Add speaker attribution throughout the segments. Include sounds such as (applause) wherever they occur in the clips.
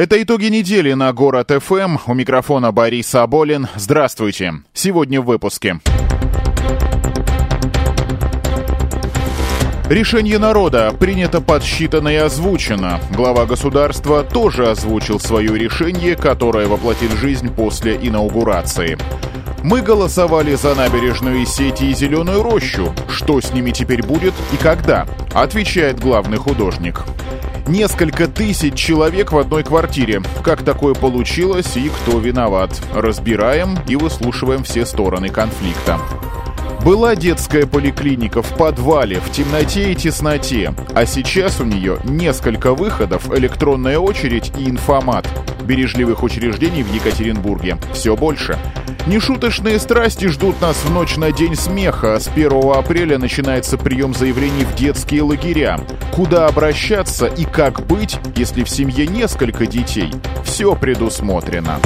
Speaker 1: Это итоги недели на Город ФМ. У микрофона Борис Аболин. Здравствуйте. Сегодня в выпуске. Решение народа принято, подсчитано и озвучено. Глава государства тоже озвучил свое решение, которое воплотит жизнь после инаугурации. Мы голосовали за набережную сети и зеленую рощу. Что с ними теперь будет и когда? Отвечает главный художник. Несколько тысяч человек в одной квартире. Как такое получилось и кто виноват? Разбираем и выслушиваем все стороны конфликта. Была детская поликлиника в подвале, в темноте и тесноте, а сейчас у нее несколько выходов, электронная очередь и информат. Бережливых учреждений в Екатеринбурге все больше. Нешуточные страсти ждут нас в ночь на День смеха. С 1 апреля начинается прием заявлений в детские лагеря. Куда обращаться и как быть, если в семье несколько детей? Все предусмотрено.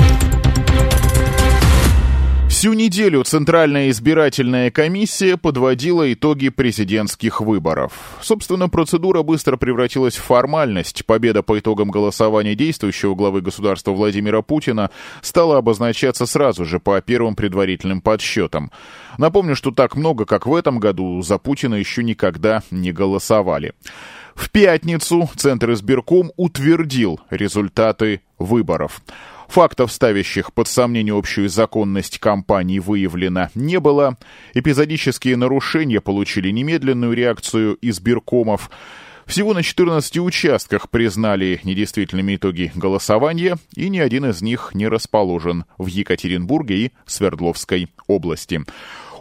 Speaker 1: Всю неделю Центральная избирательная комиссия подводила итоги президентских выборов. Собственно, процедура быстро превратилась в формальность. Победа по итогам голосования действующего главы государства Владимира Путина стала обозначаться сразу же по первым предварительным подсчетам. Напомню, что так много, как в этом году, за Путина еще никогда не голосовали. В пятницу Центр избирком утвердил результаты выборов. Фактов, ставящих под сомнение общую законность кампании, выявлено не было. Эпизодические нарушения получили немедленную реакцию избиркомов. Всего на 14 участках признали недействительными итоги голосования, и ни один из них не расположен в Екатеринбурге и Свердловской области.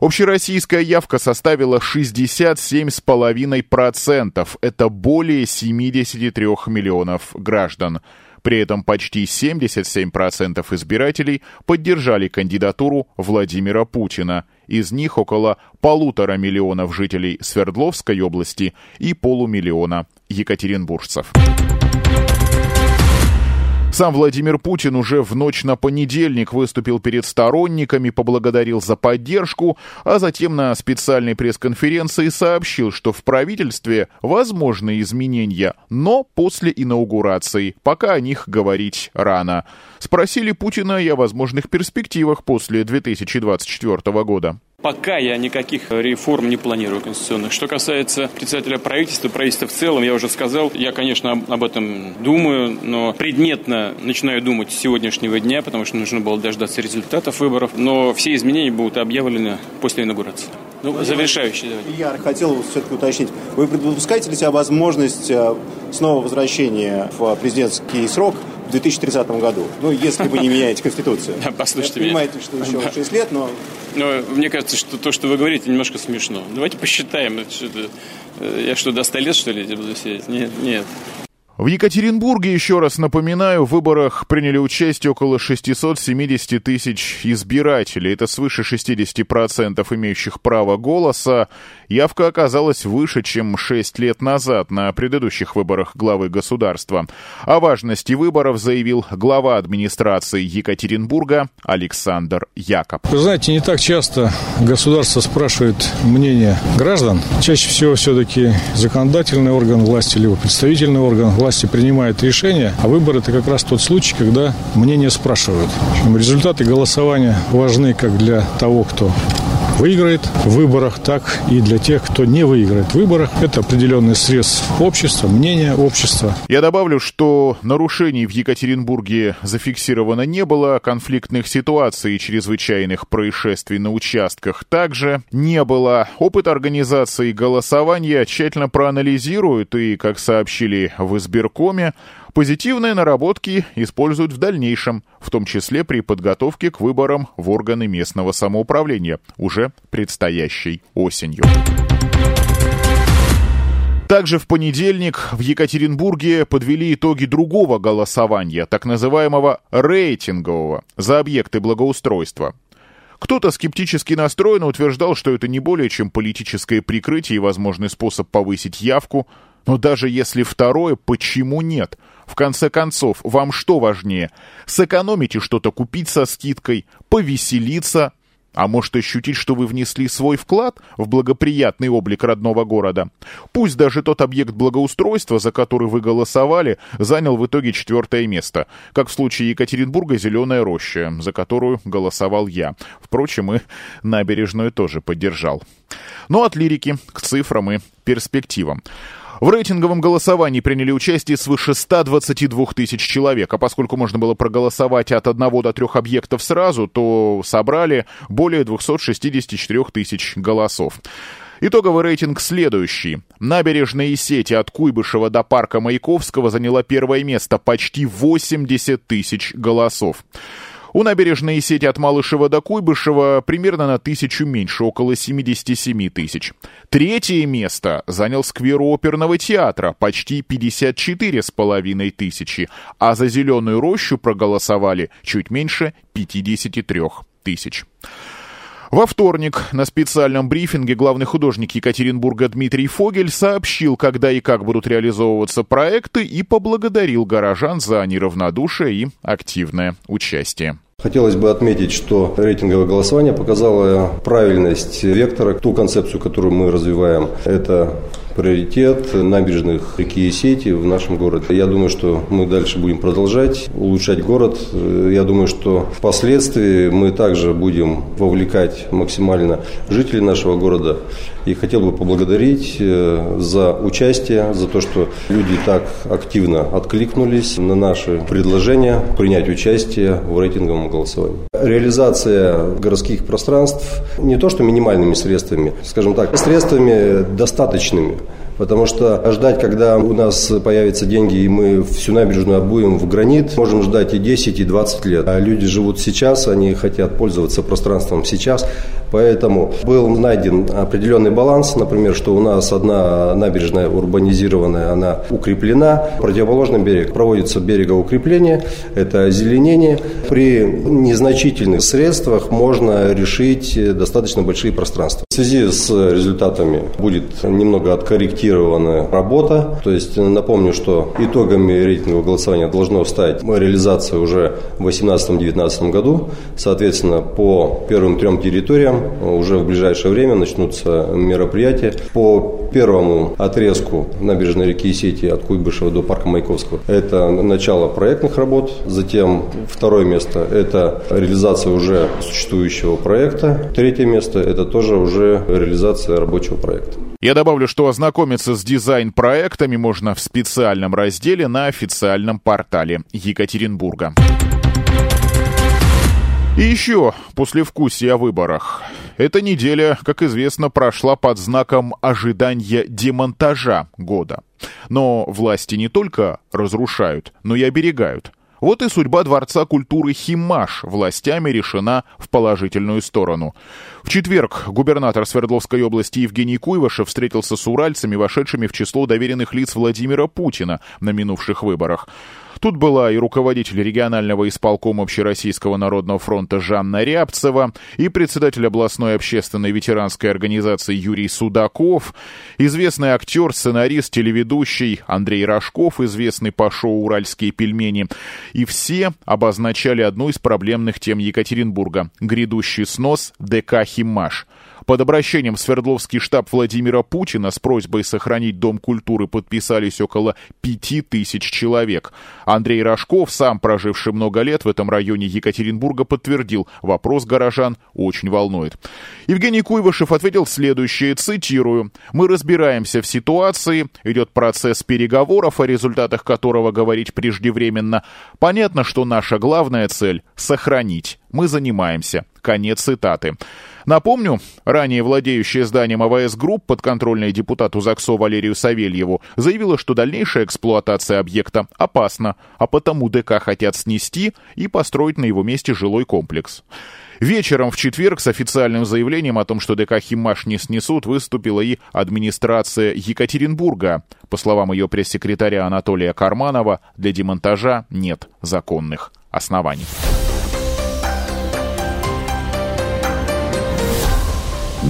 Speaker 1: Общероссийская явка составила 67,5%. Это более 73 миллионов граждан. При этом почти 77% избирателей поддержали кандидатуру Владимира Путина. Из них около полутора миллионов жителей Свердловской области и полумиллиона екатеринбуржцев. Сам Владимир Путин уже в ночь на понедельник выступил перед сторонниками, поблагодарил за поддержку, а затем на специальной пресс-конференции сообщил, что в правительстве возможны изменения, но после инаугурации, пока о них говорить рано. Спросили Путина и о возможных перспективах после 2024 года.
Speaker 2: Пока я никаких реформ не планирую конституционных. Что касается председателя правительства, правительства в целом, я уже сказал, я, конечно, об этом думаю, но предметно начинаю думать с сегодняшнего дня, потому что нужно было дождаться результатов выборов. Но все изменения будут объявлены после инаугурации. Ну, завершающий, давайте.
Speaker 3: Я хотел все-таки уточнить. Вы допускаете ли себя возможность э, снова возвращения в президентский срок в 2030 году? Ну, если вы не меняете Конституцию. (laughs)
Speaker 2: Послушайте
Speaker 3: меня. Понимаете, что еще 6 лет, но...
Speaker 2: Но мне кажется, что то, что вы говорите, немножко смешно. Давайте посчитаем. Э, я что, до 100 лет, что ли, буду сидеть? Нет, нет.
Speaker 1: В Екатеринбурге, еще раз напоминаю, в выборах приняли участие около 670 тысяч избирателей. Это свыше 60% имеющих право голоса. Явка оказалась выше, чем 6 лет назад на предыдущих выборах главы государства. О важности выборов заявил глава администрации Екатеринбурга Александр Якоб.
Speaker 4: Вы знаете, не так часто государство спрашивает мнение граждан. Чаще всего все-таки законодательный орган власти, либо представительный орган власти принимает решение, а выбор это как раз тот случай, когда мнение спрашивают. Результаты голосования важны как для того, кто выиграет в выборах, так и для тех, кто не выиграет в выборах. Это определенный срез общества, мнение общества.
Speaker 1: Я добавлю, что нарушений в Екатеринбурге зафиксировано не было, конфликтных ситуаций и чрезвычайных происшествий на участках также не было. Опыт организации голосования тщательно проанализируют и, как сообщили в избиркоме, Позитивные наработки используют в дальнейшем, в том числе при подготовке к выборам в органы местного самоуправления, уже предстоящей осенью. Также в понедельник в Екатеринбурге подвели итоги другого голосования, так называемого рейтингового, за объекты благоустройства. Кто-то скептически настроенно утверждал, что это не более чем политическое прикрытие и возможный способ повысить явку. Но даже если второе, почему нет? В конце концов, вам что важнее? Сэкономить и что-то купить со скидкой, повеселиться А может ощутить, что вы внесли свой вклад в благоприятный облик родного города? Пусть даже тот объект благоустройства, за который вы голосовали, занял в итоге четвертое место, как в случае Екатеринбурга «Зеленая роща», за которую голосовал я. Впрочем, и набережную тоже поддержал. Но от лирики к цифрам и перспективам. В рейтинговом голосовании приняли участие свыше 122 тысяч человек, а поскольку можно было проголосовать от одного до трех объектов сразу, то собрали более 264 тысяч голосов. Итоговый рейтинг следующий. Набережные сети от Куйбышева до парка Маяковского заняла первое место, почти 80 тысяч голосов. У набережной сети от Малышева до Куйбышева примерно на тысячу меньше, около 77 тысяч. Третье место занял сквер оперного театра, почти 54 с половиной тысячи, а за «Зеленую рощу» проголосовали чуть меньше 53 тысяч. Во вторник на специальном брифинге главный художник Екатеринбурга Дмитрий Фогель сообщил, когда и как будут реализовываться проекты и поблагодарил горожан за неравнодушие и активное участие.
Speaker 5: Хотелось бы отметить, что рейтинговое голосование показало правильность вектора, ту концепцию, которую мы развиваем. Это приоритет набережных реки и сети в нашем городе. Я думаю, что мы дальше будем продолжать улучшать город. Я думаю, что впоследствии мы также будем вовлекать максимально жителей нашего города. И хотел бы поблагодарить э, за участие, за то, что люди так активно откликнулись на наши предложения принять участие в рейтинговом голосовании. Реализация городских пространств не то что минимальными средствами, скажем так, средствами достаточными Потому что ждать, когда у нас появятся деньги, и мы всю набережную обуем в гранит, можем ждать и 10, и 20 лет. А люди живут сейчас, они хотят пользоваться пространством сейчас. Поэтому был найден определенный баланс, например, что у нас одна набережная урбанизированная, она укреплена, противоположный берег проводится берегоукрепление, это озеленение. При незначительных средствах можно решить достаточно большие пространства. В связи с результатами будет немного откорректировано проектирована работа. То есть напомню, что итогами рейтингового голосования должно стать реализация уже в 2018-2019 году. Соответственно, по первым трем территориям уже в ближайшее время начнутся мероприятия. По первому отрезку набережной реки Сети от Куйбышева до парка Маяковского это начало проектных работ. Затем второе место – это реализация уже существующего проекта. Третье место – это тоже уже реализация рабочего проекта.
Speaker 1: Я добавлю, что ознакомиться с дизайн-проектами можно в специальном разделе на официальном портале Екатеринбурга. И еще послевкусие о выборах. Эта неделя, как известно, прошла под знаком ожидания демонтажа года. Но власти не только разрушают, но и оберегают – вот и судьба Дворца культуры Химаш властями решена в положительную сторону. В четверг губернатор Свердловской области Евгений Куйвашев встретился с уральцами, вошедшими в число доверенных лиц Владимира Путина на минувших выборах. Тут была и руководитель регионального исполкома Общероссийского народного фронта Жанна Рябцева, и председатель областной общественной ветеранской организации Юрий Судаков, известный актер, сценарист, телеведущий Андрей Рожков, известный по шоу «Уральские пельмени». И все обозначали одну из проблемных тем Екатеринбурга – грядущий снос ДК «Химаш». Под обращением в Свердловский штаб Владимира Путина с просьбой сохранить Дом культуры подписались около пяти тысяч человек. Андрей Рожков, сам проживший много лет в этом районе Екатеринбурга, подтвердил, вопрос горожан очень волнует. Евгений Куйвышев ответил следующее, цитирую, «Мы разбираемся в ситуации, идет процесс переговоров, о результатах которого говорить преждевременно. Понятно, что наша главная цель — сохранить. Мы занимаемся». Конец цитаты. Напомню, ранее владеющая зданием АВС Групп, подконтрольная депутату ЗакСо Валерию Савельеву, заявила, что дальнейшая эксплуатация объекта опасна, а потому ДК хотят снести и построить на его месте жилой комплекс. Вечером в четверг с официальным заявлением о том, что ДК «Химаш» не снесут, выступила и администрация Екатеринбурга. По словам ее пресс-секретаря Анатолия Карманова, для демонтажа нет законных оснований.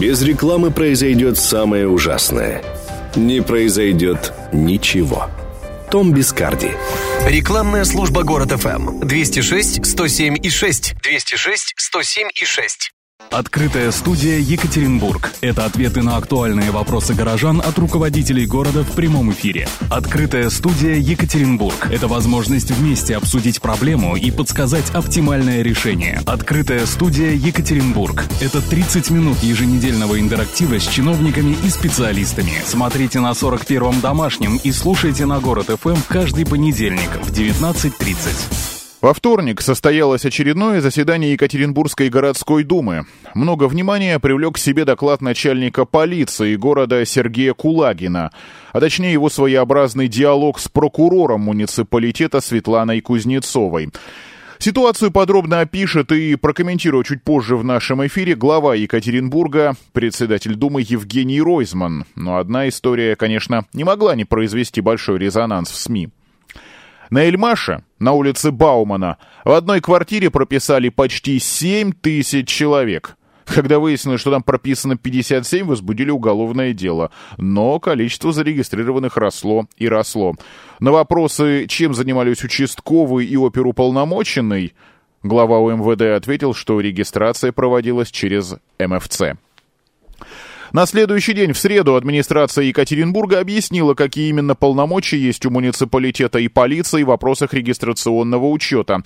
Speaker 6: Без рекламы произойдет самое ужасное. Не произойдет ничего. Том Бискарди.
Speaker 7: Рекламная служба «Город ФМ». 206 107 и 6. 206 107 и 6. Открытая студия «Екатеринбург». Это ответы на актуальные вопросы горожан от руководителей города в прямом эфире. Открытая студия «Екатеринбург». Это возможность вместе обсудить проблему и подсказать оптимальное решение. Открытая студия «Екатеринбург». Это 30 минут еженедельного интерактива с чиновниками и специалистами. Смотрите на 41-м домашнем и слушайте на Город ФМ каждый понедельник в 19.30.
Speaker 1: Во вторник состоялось очередное заседание Екатеринбургской городской думы. Много внимания привлек к себе доклад начальника полиции города Сергея Кулагина, а точнее его своеобразный диалог с прокурором муниципалитета Светланой Кузнецовой. Ситуацию подробно опишет и прокомментирует чуть позже в нашем эфире глава Екатеринбурга, председатель Думы Евгений Ройзман. Но одна история, конечно, не могла не произвести большой резонанс в СМИ. На Эльмаше, на улице Баумана, в одной квартире прописали почти 7 тысяч человек. Когда выяснилось, что там прописано 57, возбудили уголовное дело. Но количество зарегистрированных росло и росло. На вопросы, чем занимались участковый и оперуполномоченный, глава УМВД ответил, что регистрация проводилась через МФЦ. На следующий день, в среду, администрация Екатеринбурга объяснила, какие именно полномочия есть у муниципалитета и полиции в вопросах регистрационного учета.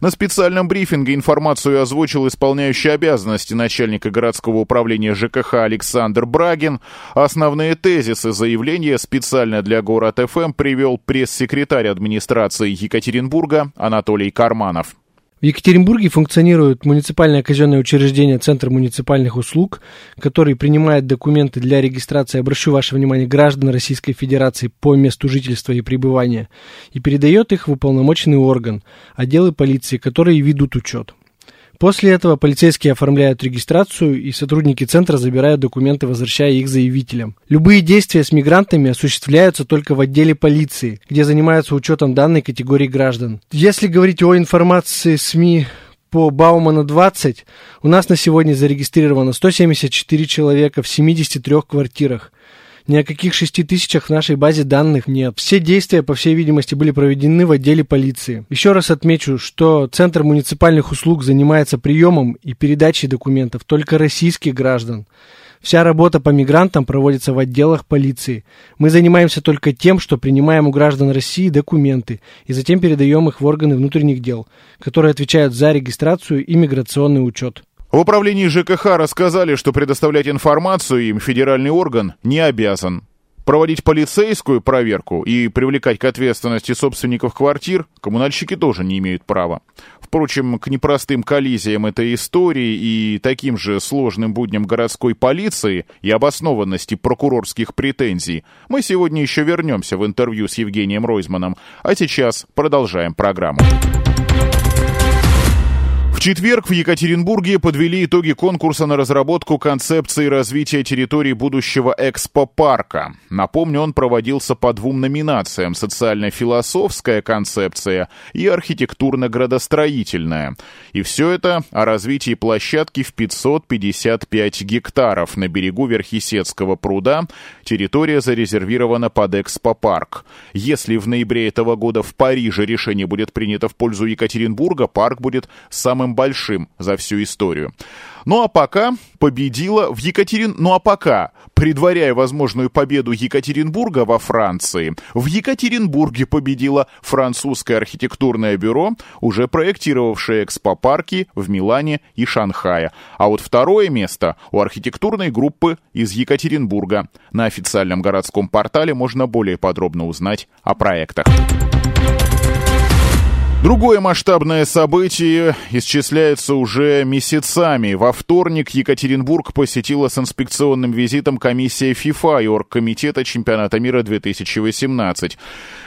Speaker 1: На специальном брифинге информацию озвучил исполняющий обязанности начальника городского управления ЖКХ Александр Брагин. Основные тезисы заявления специально для город ФМ привел пресс-секретарь администрации Екатеринбурга Анатолий Карманов.
Speaker 8: В Екатеринбурге функционирует муниципальное казенное учреждение Центр муниципальных услуг, который принимает документы для регистрации, обращу ваше внимание, граждан Российской Федерации по месту жительства и пребывания, и передает их в уполномоченный орган, отделы полиции, которые ведут учет. После этого полицейские оформляют регистрацию, и сотрудники центра забирают документы, возвращая их заявителям. Любые действия с мигрантами осуществляются только в отделе полиции, где занимаются учетом данной категории граждан. Если говорить о информации СМИ по Баумана 20, у нас на сегодня зарегистрировано 174 человека в 73 квартирах. Ни о каких шести тысячах в нашей базе данных нет. Все действия, по всей видимости, были проведены в отделе полиции. Еще раз отмечу, что Центр муниципальных услуг занимается приемом и передачей документов только российских граждан. Вся работа по мигрантам проводится в отделах полиции. Мы занимаемся только тем, что принимаем у граждан России документы и затем передаем их в органы внутренних дел, которые отвечают за регистрацию и миграционный учет.
Speaker 1: В управлении ЖКХ рассказали, что предоставлять информацию им федеральный орган не обязан. Проводить полицейскую проверку и привлекать к ответственности собственников квартир коммунальщики тоже не имеют права. Впрочем, к непростым коллизиям этой истории и таким же сложным будням городской полиции и обоснованности прокурорских претензий мы сегодня еще вернемся в интервью с Евгением Ройзманом, а сейчас продолжаем программу. Четверг в Екатеринбурге подвели итоги конкурса на разработку концепции развития территории будущего экспопарка. Напомню, он проводился по двум номинациям – социально-философская концепция и архитектурно-градостроительная. И все это о развитии площадки в 555 гектаров на берегу Верхесецкого пруда. Территория зарезервирована под экспопарк. Если в ноябре этого года в Париже решение будет принято в пользу Екатеринбурга, парк будет самым самым большим за всю историю. Ну а пока победила в Екатерин... Ну а пока, предваряя возможную победу Екатеринбурга во Франции, в Екатеринбурге победило французское архитектурное бюро, уже проектировавшее экспопарки в Милане и Шанхае. А вот второе место у архитектурной группы из Екатеринбурга. На официальном городском портале можно более подробно узнать о проектах. Другое масштабное событие исчисляется уже месяцами. Во вторник Екатеринбург посетила с инспекционным визитом комиссия ФИФА и Оргкомитета чемпионата мира 2018.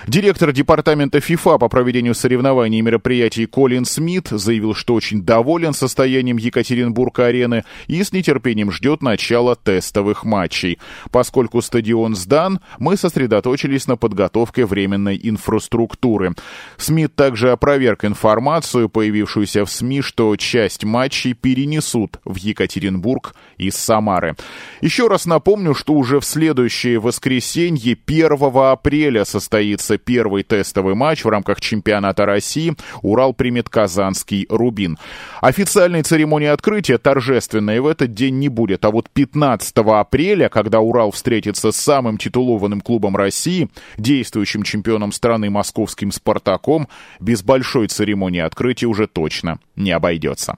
Speaker 1: Директор департамента ФИФА по проведению соревнований и мероприятий Колин Смит заявил, что очень доволен состоянием Екатеринбург-арены и с нетерпением ждет начала тестовых матчей. Поскольку стадион сдан, мы сосредоточились на подготовке временной инфраструктуры. Смит также опроверг информацию, появившуюся в СМИ, что часть матчей перенесут в Екатеринбург из Самары. Еще раз напомню, что уже в следующее воскресенье, 1 апреля, состоится первый тестовый матч в рамках чемпионата России. Урал примет казанский «Рубин». Официальной церемонии открытия торжественной в этот день не будет, а вот 15 апреля, когда Урал встретится с самым титулованным клубом России, действующим чемпионом страны московским «Спартаком», без большой церемонии открытия уже точно не обойдется.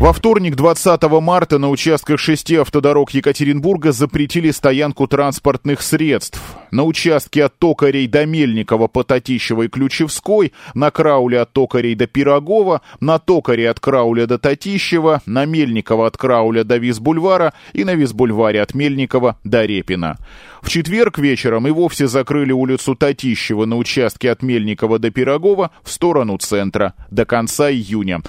Speaker 1: Во вторник, 20 марта, на участках шести автодорог Екатеринбурга запретили стоянку транспортных средств. На участке от Токарей до Мельникова по Татищева и Ключевской, на Крауле от Токарей до Пирогова, на Токаре от Крауля до Татищева, на Мельникова от Крауля до Визбульвара и на Визбульваре от Мельникова до Репина. В четверг вечером и вовсе закрыли улицу Татищева на участке от Мельникова до Пирогова в сторону центра до конца июня.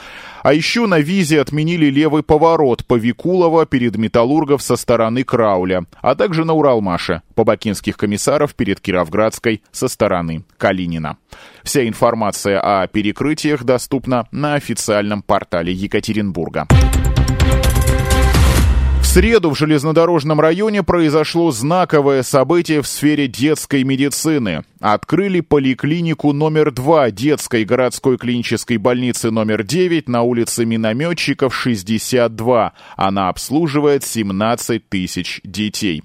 Speaker 1: А еще на визе отменили левый поворот по Викулова перед Металлургов со стороны Крауля, а также на Уралмаше по Бакинских комиссаров перед Кировградской со стороны Калинина. Вся информация о перекрытиях доступна на официальном портале Екатеринбурга среду в железнодорожном районе произошло знаковое событие в сфере детской медицины. Открыли поликлинику номер 2 детской городской клинической больницы номер 9 на улице Минометчиков 62. Она обслуживает 17 тысяч детей.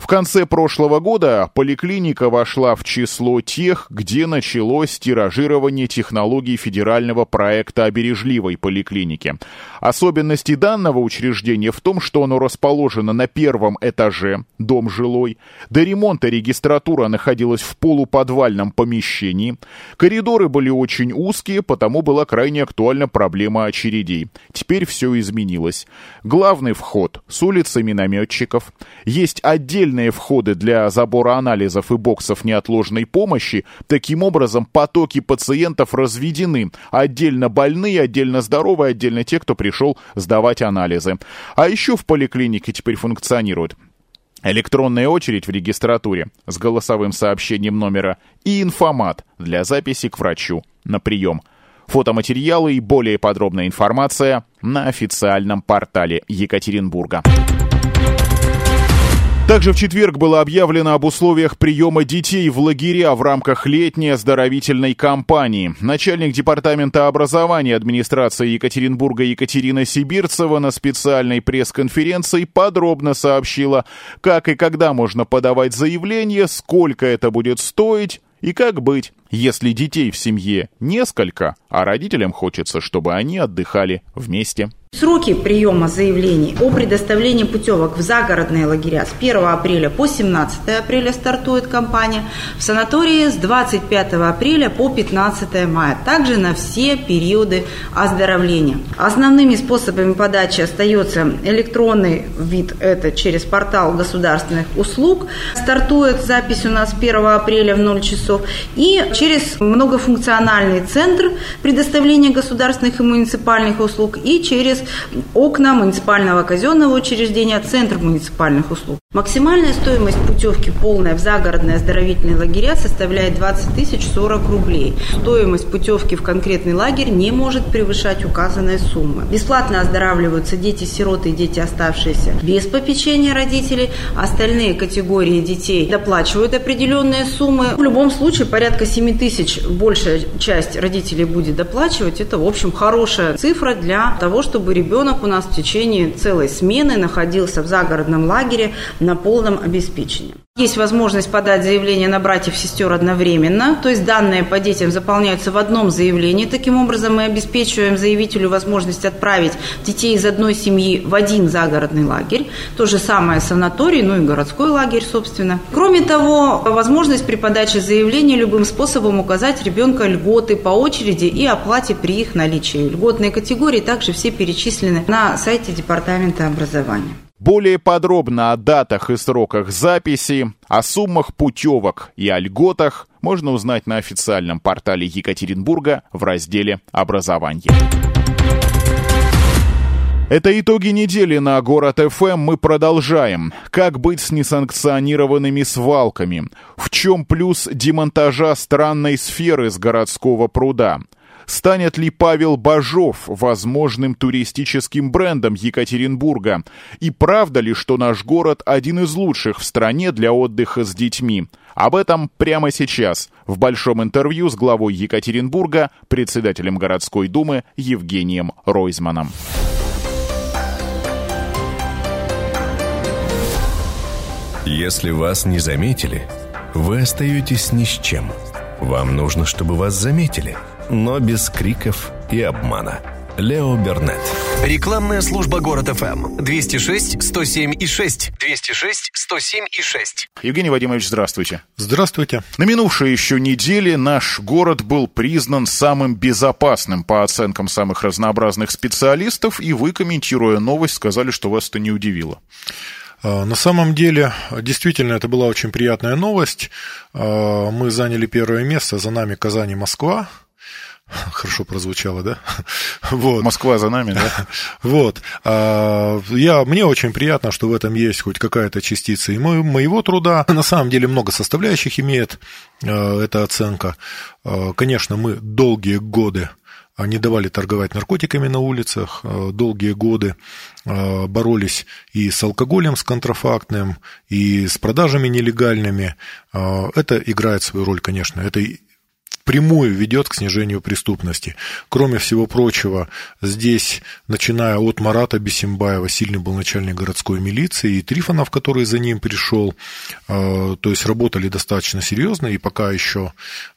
Speaker 1: В конце прошлого года поликлиника вошла в число тех, где началось тиражирование технологий федерального проекта о бережливой поликлинике. Особенности данного учреждения в том, что оно расположено на первом этаже, дом жилой. До ремонта регистратура находилась в полуподвальном помещении. Коридоры были очень узкие, потому была крайне актуальна проблема очередей. Теперь все изменилось. Главный вход с улицы минометчиков. Есть отдельный отдельные входы для забора анализов и боксов неотложной помощи. Таким образом, потоки пациентов разведены. Отдельно больные, отдельно здоровые, отдельно те, кто пришел сдавать анализы. А еще в поликлинике теперь функционирует электронная очередь в регистратуре с голосовым сообщением номера и информат для записи к врачу на прием. Фотоматериалы и более подробная информация на официальном портале Екатеринбурга. Также в четверг было объявлено об условиях приема детей в лагеря в рамках летней оздоровительной кампании. Начальник департамента образования администрации Екатеринбурга Екатерина Сибирцева на специальной пресс-конференции подробно сообщила, как и когда можно подавать заявление, сколько это будет стоить и как быть, если детей в семье несколько, а родителям хочется, чтобы они отдыхали вместе.
Speaker 9: Сроки приема заявлений о предоставлении путевок в загородные лагеря с 1 апреля по 17 апреля стартует кампания, в санатории с 25 апреля по 15 мая, также на все периоды оздоровления. Основными способами подачи остается электронный вид, это через портал государственных услуг, стартует запись у нас 1 апреля в 0 часов, и через многофункциональный центр предоставления государственных и муниципальных услуг, и через окна муниципального казенного учреждения, центр муниципальных услуг. Максимальная стоимость путевки полная в загородные оздоровительные лагеря составляет 20 тысяч 40 рублей. Стоимость путевки в конкретный лагерь не может превышать указанные суммы. Бесплатно оздоравливаются дети-сироты и дети, оставшиеся без попечения родителей. Остальные категории детей доплачивают определенные суммы. В любом случае порядка 7 тысяч большая часть родителей будет доплачивать. Это, в общем, хорошая цифра для того, чтобы ребенок у нас в течение целой смены находился в загородном лагере на полном обеспечении. Есть возможность подать заявление на братьев и сестер одновременно, то есть данные по детям заполняются в одном заявлении. Таким образом, мы обеспечиваем заявителю возможность отправить детей из одной семьи в один загородный лагерь. То же самое санаторий, ну и городской лагерь, собственно. Кроме того, возможность при подаче заявления любым способом указать ребенка льготы по очереди и оплате при их наличии. Льготные категории также все перечислены на сайте Департамента образования.
Speaker 1: Более подробно о датах и сроках записи, о суммах путевок и о льготах можно узнать на официальном портале Екатеринбурга в разделе «Образование». Это итоги недели на Город ФМ мы продолжаем. Как быть с несанкционированными свалками? В чем плюс демонтажа странной сферы с городского пруда? Станет ли Павел Бажов возможным туристическим брендом Екатеринбурга? И правда ли, что наш город один из лучших в стране для отдыха с детьми? Об этом прямо сейчас в большом интервью с главой Екатеринбурга, председателем городской думы Евгением Ройзманом.
Speaker 6: Если вас не заметили, вы остаетесь ни с чем. Вам нужно, чтобы вас заметили, но без криков и обмана. Лео Бернет.
Speaker 10: Рекламная служба «Город ФМ». 206 107 и 6. 206 107 и 6.
Speaker 1: Евгений Вадимович, здравствуйте.
Speaker 11: Здравствуйте.
Speaker 1: На минувшей еще неделе наш город был признан самым безопасным по оценкам самых разнообразных специалистов, и вы, комментируя новость, сказали, что вас это не удивило.
Speaker 11: А, на самом деле, действительно, это была очень приятная новость. А, мы заняли первое место, за нами Казань и Москва. Хорошо прозвучало, да? (laughs)
Speaker 1: Вот. Москва за нами, да? (laughs)
Speaker 11: Вот. А, я, мне очень приятно, что в этом есть хоть какая-то частица и моего труда. (laughs) На самом деле много составляющих имеет эта оценка. Конечно, мы долгие годы не давали торговать наркотиками на улицах, долгие годы боролись и с алкоголем, с контрафактным, и с продажами нелегальными. Это играет свою роль, конечно. Это впрямую ведет к снижению преступности. Кроме всего прочего, здесь, начиная от Марата Бесимбаева, сильный был начальник городской милиции, и Трифонов, который за ним пришел, то есть работали достаточно серьезно, и пока еще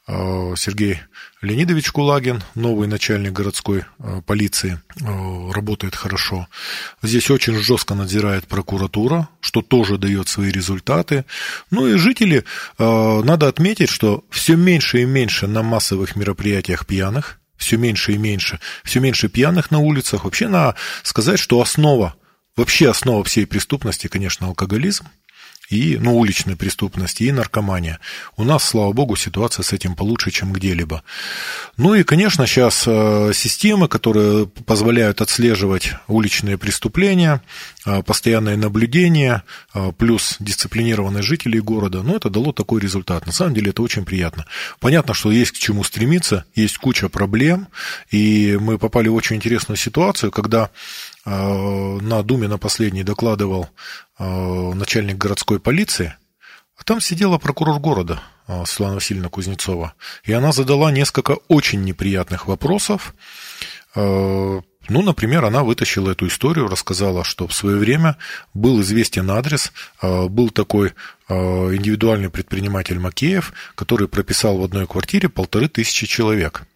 Speaker 11: Сергей Леонидович Кулагин, новый начальник городской э, полиции, э, работает хорошо. Здесь очень жестко надзирает прокуратура, что тоже дает свои результаты. Ну и жители, э, надо отметить, что все меньше и меньше на массовых мероприятиях пьяных, все меньше и меньше, все меньше пьяных на улицах. Вообще надо сказать, что основа, вообще основа всей преступности, конечно, алкоголизм и, ну, уличной преступности, и наркомания. У нас, слава богу, ситуация с этим получше, чем где-либо. Ну и, конечно, сейчас э, системы, которые позволяют отслеживать уличные преступления, э, постоянное наблюдение, э, плюс дисциплинированные жителей города, ну, это дало такой результат. На самом деле это очень приятно. Понятно, что есть к чему стремиться, есть куча проблем, и мы попали в очень интересную ситуацию, когда на Думе на последней докладывал Э, начальник городской полиции, а там сидела прокурор города э, Светлана Васильевна Кузнецова. И она задала несколько очень неприятных вопросов. Э, ну, например, она вытащила эту историю, рассказала, что в свое время был известен адрес, был такой индивидуальный предприниматель Макеев, который прописал в одной квартире полторы тысячи человек –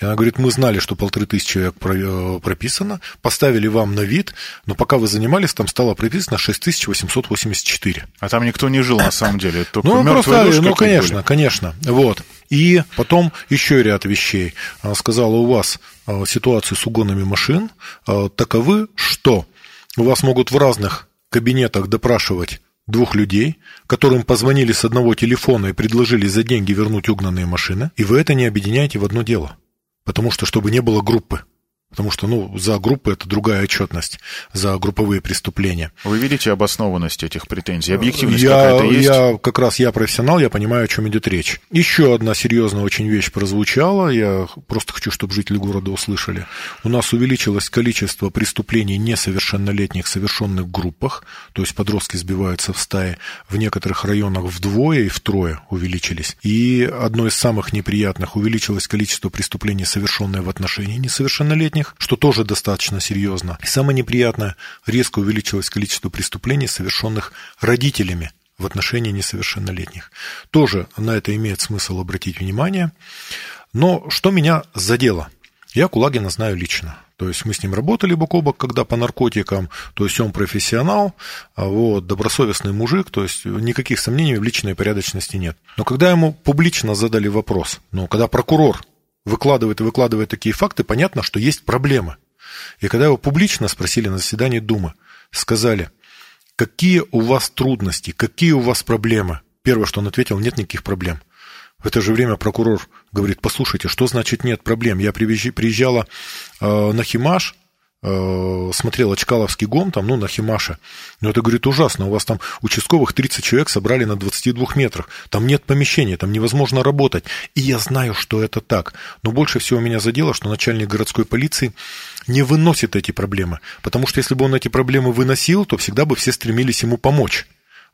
Speaker 11: и она говорит, мы знали, что полторы тысячи человек э, прописано, поставили вам на вид, но пока вы занимались, там стало прописано 6884.
Speaker 1: А там никто не жил на самом деле, только
Speaker 11: Ну, просто, ну, конечно,
Speaker 1: были.
Speaker 11: конечно, вот. И потом еще ряд вещей. Она сказала, у вас э, ситуации с угонами машин э, таковы, что у вас могут в разных кабинетах допрашивать двух людей, которым позвонили с одного телефона и предложили за деньги вернуть угнанные машины, и вы это не объединяете в одно дело. Потому что, чтобы не было группы. Потому что, ну, за группы это другая отчетность, за групповые преступления.
Speaker 1: Вы видите обоснованность этих претензий? Объективность
Speaker 11: я,
Speaker 1: какая-то есть?
Speaker 11: Я как раз, я профессионал, я понимаю, о чем идет речь. Еще одна серьезная очень вещь прозвучала, я просто хочу, чтобы жители города услышали. У нас увеличилось количество преступлений несовершеннолетних, совершенных в группах, то есть подростки сбиваются в стаи, в некоторых районах вдвое и втрое увеличились. И одно из самых неприятных, увеличилось количество преступлений, совершенных в отношении несовершеннолетних, малолетних, что тоже достаточно серьезно. И самое неприятное, резко увеличилось количество преступлений, совершенных родителями в отношении несовершеннолетних. Тоже на это имеет смысл обратить внимание. Но что меня задело? Я Кулагина знаю лично. То есть мы с ним работали бок о бок, когда по наркотикам, то есть он профессионал, а вот, добросовестный мужик, то есть никаких сомнений в личной порядочности нет. Но когда ему публично задали вопрос, ну, когда прокурор выкладывает и выкладывает такие факты, понятно, что есть проблемы. И когда его публично спросили на заседании Думы, сказали, какие у вас трудности, какие у вас проблемы? Первое, что он ответил, нет никаких проблем. В это же время прокурор говорит, послушайте, что значит нет проблем? Я приезжала э, на Химаш, смотрел Очкаловский гом, там, ну, на Химаше. Ну, это, говорит, ужасно. У вас там участковых 30 человек собрали на 22 метрах. Там нет помещения, там невозможно работать. И я знаю, что это так. Но больше всего меня задело, что начальник городской полиции не выносит эти проблемы. Потому что если бы он эти проблемы выносил, то всегда бы все стремились ему помочь.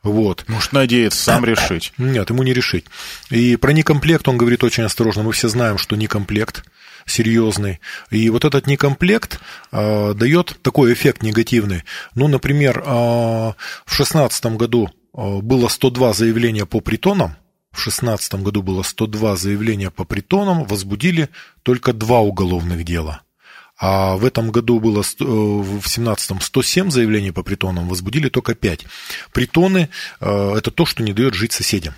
Speaker 11: Вот.
Speaker 1: Может, надеяться сам решить.
Speaker 11: Нет, ему не решить. И про некомплект он говорит очень осторожно. Мы все знаем, что некомплект серьезный. И вот этот некомплект э, дает такой эффект негативный. Ну, например, э, в 2016 году э, было 102 заявления по притонам, в 2016 году было 102 заявления по притонам, возбудили только два уголовных дела. А в этом году было, э, в 17-м 107 заявлений по притонам, возбудили только 5. Притоны э, – это то, что не дает жить соседям.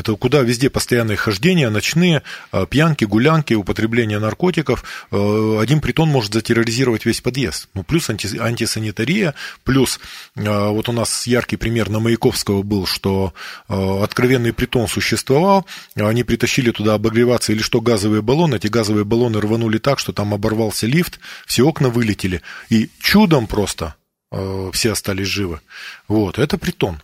Speaker 11: Это куда везде постоянные хождения, ночные, а, пьянки, гулянки, употребление наркотиков. Э, один притон может затерроризировать весь подъезд. Ну, плюс анти, антисанитария, плюс а, вот у нас яркий пример на Маяковского был, что откровенный притон существовал, они притащили туда обогреваться или что газовые баллоны, эти газовые баллоны рванули так, что там оборвался лифт, все окна вылетели, и чудом просто все остались живы. Вот, это притон.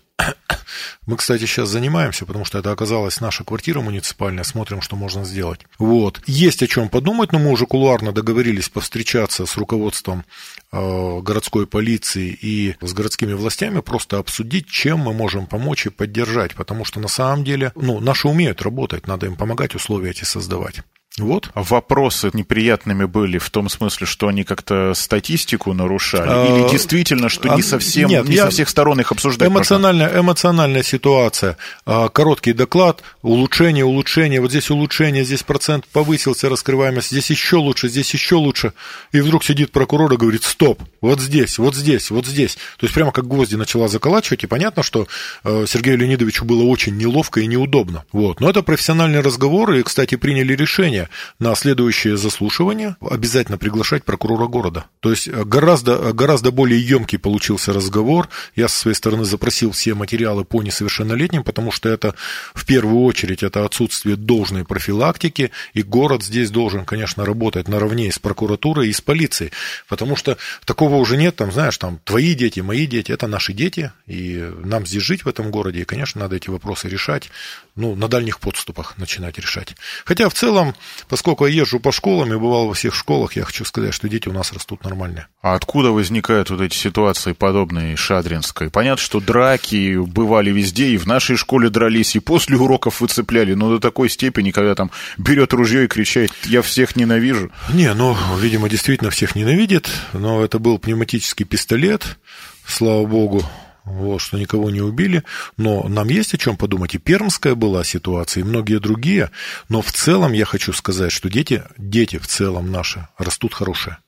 Speaker 11: Мы, кстати, сейчас занимаемся, потому что это оказалась наша квартира муниципальная, смотрим, что можно сделать. Вот. Есть о чем подумать, но мы уже кулуарно договорились повстречаться с руководством э, городской полиции и с городскими властями, просто обсудить, чем мы можем помочь и поддержать, потому что на самом деле, ну, наши умеют работать, надо им помогать, условия эти создавать. Вот.
Speaker 1: Вопросы неприятными были в том смысле, что они как-то статистику нарушали? А, Или действительно, что не а, совсем, Нет, не со всех сторон их обсуждать
Speaker 11: эмоциональная, можно? эмоциональная ситуация. А, короткий доклад, улучшение, улучшение. Вот здесь улучшение, здесь процент повысился, раскрываемость. Здесь еще лучше, здесь еще лучше. И вдруг сидит прокурор и говорит, стоп, вот здесь, вот здесь, вот здесь. То есть прямо как гвозди начала заколачивать. И понятно, что э, Сергею Леонидовичу было очень неловко и неудобно. Вот. Но это профессиональный разговор, и, кстати, приняли решение на следующее заслушивание обязательно приглашать прокурора города. То есть э, гораздо, гораздо более емкий получился разговор. Я со своей стороны запросил все материалы по несовершеннолетним, потому что это в первую очередь это отсутствие должной профилактики, и город здесь должен, конечно, работать наравне с прокуратурой и с полицией, потому что такого уже нет, там, знаешь, там, твои дети, мои дети, это наши дети, и нам здесь жить в этом городе, и, конечно, надо эти вопросы решать, ну, на дальних подступах начинать решать. Хотя в целом Поскольку я езжу по школам и бывал во всех школах, я хочу сказать, что дети у нас растут нормально.
Speaker 1: А откуда возникают вот эти ситуации, подобные Шадринской? Понятно, что драки бывали везде, и в нашей школе дрались, и после уроков выцепляли, но до такой степени, когда там берет ружье и кричит «я всех ненавижу».
Speaker 11: Не, ну, видимо, действительно всех ненавидит, но это был пневматический пистолет, слава богу, вот, что никого не убили, но нам есть о чем подумать. И пермская была ситуация, и многие другие, но в целом я хочу сказать, что дети, дети в целом наши растут хорошие.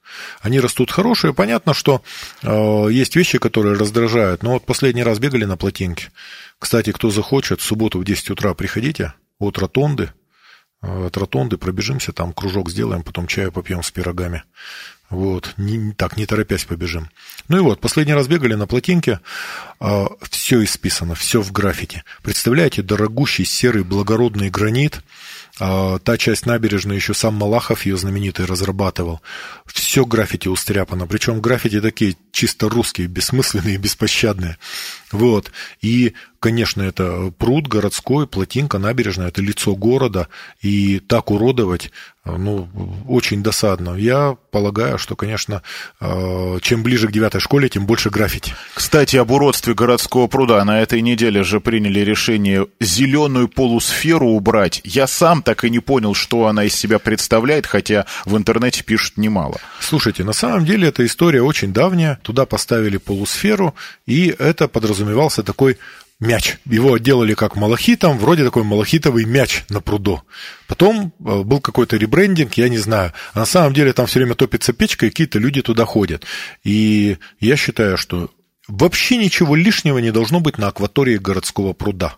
Speaker 11: Они растут хорошие. Понятно, что э, есть вещи, которые раздражают. Но вот последний раз бегали на плотинке. Кстати, кто захочет, в субботу в 10 утра приходите от ротонды. Э, от ротонды пробежимся, там кружок сделаем, потом чаю попьем с пирогами. Вот, не, так, не торопясь побежим. Ну и вот, последний раз бегали на плотинке, э, а, все исписано, все в граффити. Представляете, дорогущий серый благородный гранит, э, та часть набережной еще сам Малахов ее знаменитый разрабатывал. Все граффити устряпано, причем граффити такие чисто русские, бессмысленные, беспощадные. Вот, и Конечно, это пруд городской, плотинка, набережная, это лицо города, и так уродовать, ну, очень досадно. Я полагаю, что, конечно, э, чем ближе к девятой школе, тем больше граффити.
Speaker 1: Кстати, об уродстве городского пруда. На этой неделе же приняли решение зеленую полусферу убрать. Я сам так и не понял, что она из себя представляет, хотя в интернете пишут немало.
Speaker 11: Слушайте, на самом деле эта история очень давняя. Туда поставили полусферу, и это подразумевался такой мяч. Его делали как малахитом, вроде такой малахитовый мяч на пруду. Потом э, был какой-то ребрендинг, я не знаю. А на самом деле там все время топится печка, и какие-то люди туда ходят. И я считаю, что вообще ничего лишнего не должно быть на акватории городского пруда.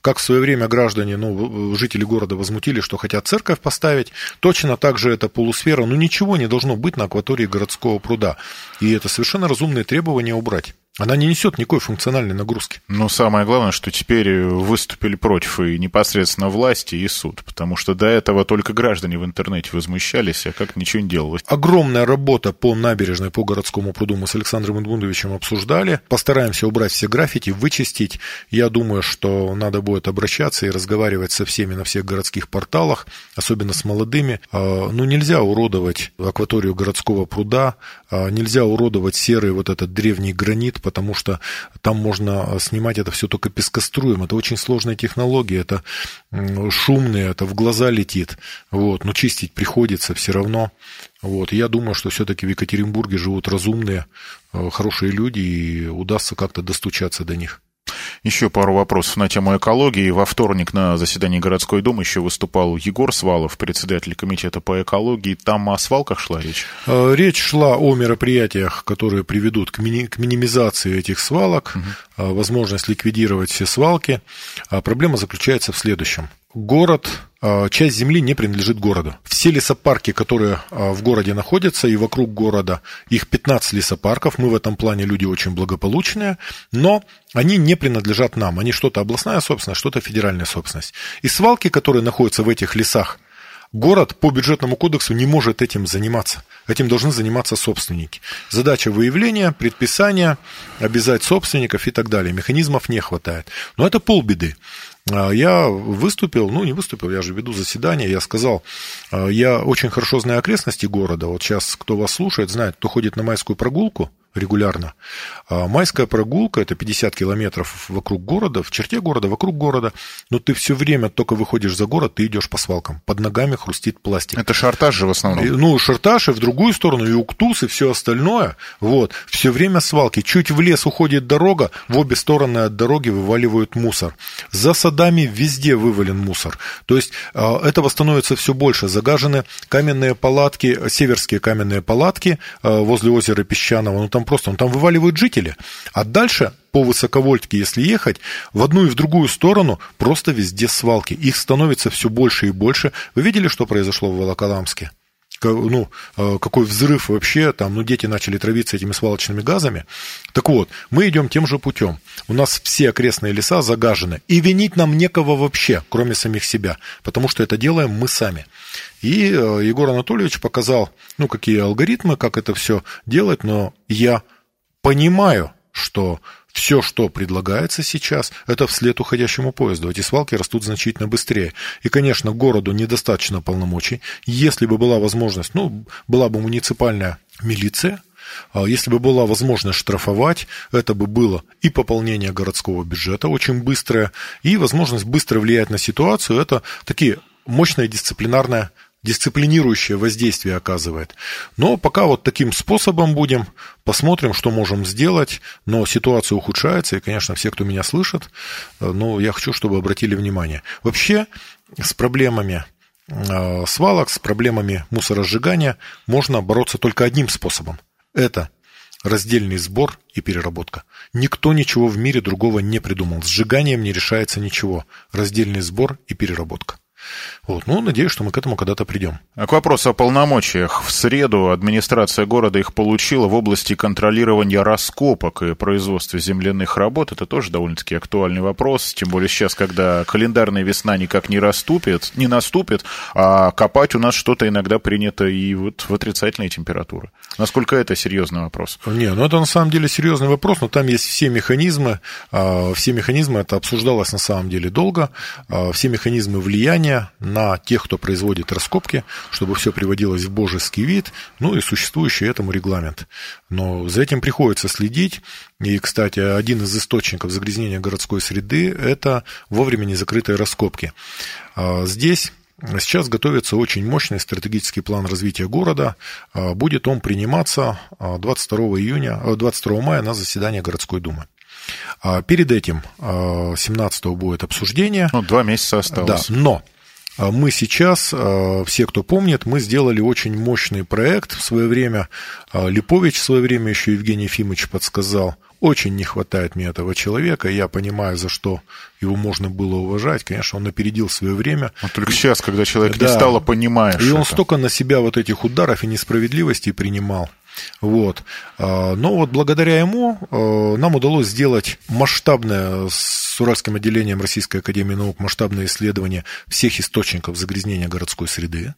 Speaker 11: Как в свое время граждане, ну, жители города возмутили, что хотят церковь поставить, точно так же эта полусфера, ну, ничего не должно быть на акватории городского пруда. И это совершенно разумные требования убрать. Она не несет никакой функциональной нагрузки.
Speaker 1: Но самое главное, что теперь выступили против и непосредственно власти, и суд. Потому что до этого только граждане в интернете возмущались, а как ничего не делалось.
Speaker 11: Огромная работа по набережной, по городскому пруду мы с Александром Эдмундовичем обсуждали. Постараемся убрать все граффити, вычистить. Я думаю, что надо будет обращаться и разговаривать со всеми на всех городских порталах, особенно с молодыми. А, ну, нельзя уродовать акваторию городского пруда, а, нельзя уродовать серый вот этот древний гранит, потому что там можно снимать это все только пескоструем. Это очень сложная технология, это шумные, это в глаза летит. Вот, но чистить приходится все равно. Вот, я думаю, что все-таки в Екатеринбурге живут разумные, э, хорошие люди, и удастся как-то достучаться до них.
Speaker 1: Еще пару вопросов на тему экологии. Во вторник на заседании городской думы еще выступал Егор Свалов, председатель комитета по экологии. Там о свалках шла речь?
Speaker 11: Э, речь шла о мероприятиях, которые приведут к, мини- к минимизации этих свалок, угу. возможность ликвидировать все свалки. А проблема заключается в следующем город, часть земли не принадлежит городу. Все лесопарки, которые а, в городе находятся и вокруг города, их 15 лесопарков, мы в этом плане люди очень благополучные, но они не принадлежат нам. Они что-то областная собственность, что-то федеральная собственность. И свалки, которые находятся в этих лесах, Город по бюджетному кодексу не может этим заниматься. Этим должны заниматься собственники. Задача выявления, предписания, обязать собственников и так далее. Механизмов не хватает. Но это полбеды. А, я выступил, ну не выступил, я же веду заседание, я сказал, а, я очень хорошо знаю окрестности города, вот сейчас кто вас слушает, знает, кто ходит на майскую прогулку, регулярно. А майская прогулка – это 50 километров вокруг города, в черте города, вокруг города, но ты все время только выходишь за город, ты идешь по свалкам, под ногами хрустит пластик.
Speaker 1: Это шартаж же в основном? И,
Speaker 11: ну, шартаж и в другую сторону, и уктус, и все остальное. Вот, все время свалки. Чуть в лес уходит дорога, в обе стороны от дороги вываливают мусор. За садами везде вывален мусор. То есть а, этого становится все больше. Загажены каменные палатки, северские каменные палатки а, возле озера Песчаного, ну там просто, ну, там вываливают жители. А дальше по высоковольтке, если ехать, в одну и в другую сторону просто везде свалки. Их становится все больше и больше. Вы видели, что произошло в Волоколамске? ну, э, какой взрыв вообще, там, ну, дети начали травиться этими свалочными газами. Так вот, мы идем тем же путем. У нас все окрестные леса загажены, и винить нам некого вообще, кроме самих себя, потому что это делаем мы сами. И э, Егор Анатольевич показал, ну, какие алгоритмы, как это все делать, но я понимаю, что все, что предлагается сейчас, это вслед уходящему поезду. Эти свалки растут значительно быстрее. И, конечно, городу недостаточно полномочий. Если бы была возможность, ну, была бы муниципальная милиция, а если бы была возможность штрафовать, это бы было и пополнение городского бюджета очень быстрое, и возможность быстро влиять на ситуацию. Это такие мощная дисциплинарная дисциплинирующее воздействие оказывает. Но пока вот таким способом будем, посмотрим, что можем сделать, но ситуация ухудшается, и, конечно, все, кто меня слышит, но я хочу, чтобы обратили внимание. Вообще с проблемами э, свалок, с проблемами мусоросжигания можно бороться только одним способом. Это раздельный сбор и переработка. Никто ничего в мире другого не придумал. С сжиганием не решается ничего. Раздельный сбор и переработка. Вот. Ну, надеюсь, что мы к этому когда-то придем.
Speaker 1: А к вопросу о полномочиях. В среду администрация города их получила в области контролирования раскопок и производства земляных работ. Это тоже довольно-таки актуальный вопрос, тем более сейчас, когда календарная весна никак не раступит, не наступит, а копать у нас что-то иногда принято и вот в отрицательные температуры. Насколько это серьезный вопрос?
Speaker 11: Не, ну это на самом деле серьезный вопрос, но там есть все механизмы, а, все механизмы, это обсуждалось на самом деле долго, а, все механизмы влияния на тех, кто производит раскопки, чтобы все приводилось в божеский вид, ну и существующий этому регламент. Но за этим приходится следить. И, кстати, один из источников загрязнения городской среды – это вовремя незакрытые раскопки. А, здесь Сейчас готовится очень мощный стратегический план развития города. А, будет он приниматься 22 июня, 22 мая на заседании городской думы. Перед этим 17 будет обсуждение.
Speaker 1: Ну, два месяца осталось.
Speaker 11: Да, но а мы сейчас, а, все, кто помнит, мы сделали очень мощный проект в свое время. А, Липович в свое время еще Евгений Ефимович подсказал. Очень не хватает мне этого человека. Я понимаю, за что его можно было уважать. Конечно, он опередил свое время.
Speaker 1: Но только сейчас, когда человек да. не стало, понимаешь.
Speaker 11: И он это. столько на себя вот этих ударов и несправедливостей принимал. Вот. А, но вот благодаря ему а, нам удалось сделать масштабное с Уральским отделением Российской Академии Наук масштабное исследование всех источников загрязнения городской среды.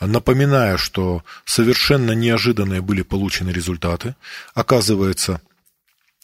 Speaker 11: Напоминаю, что совершенно неожиданные были получены результаты. Оказывается,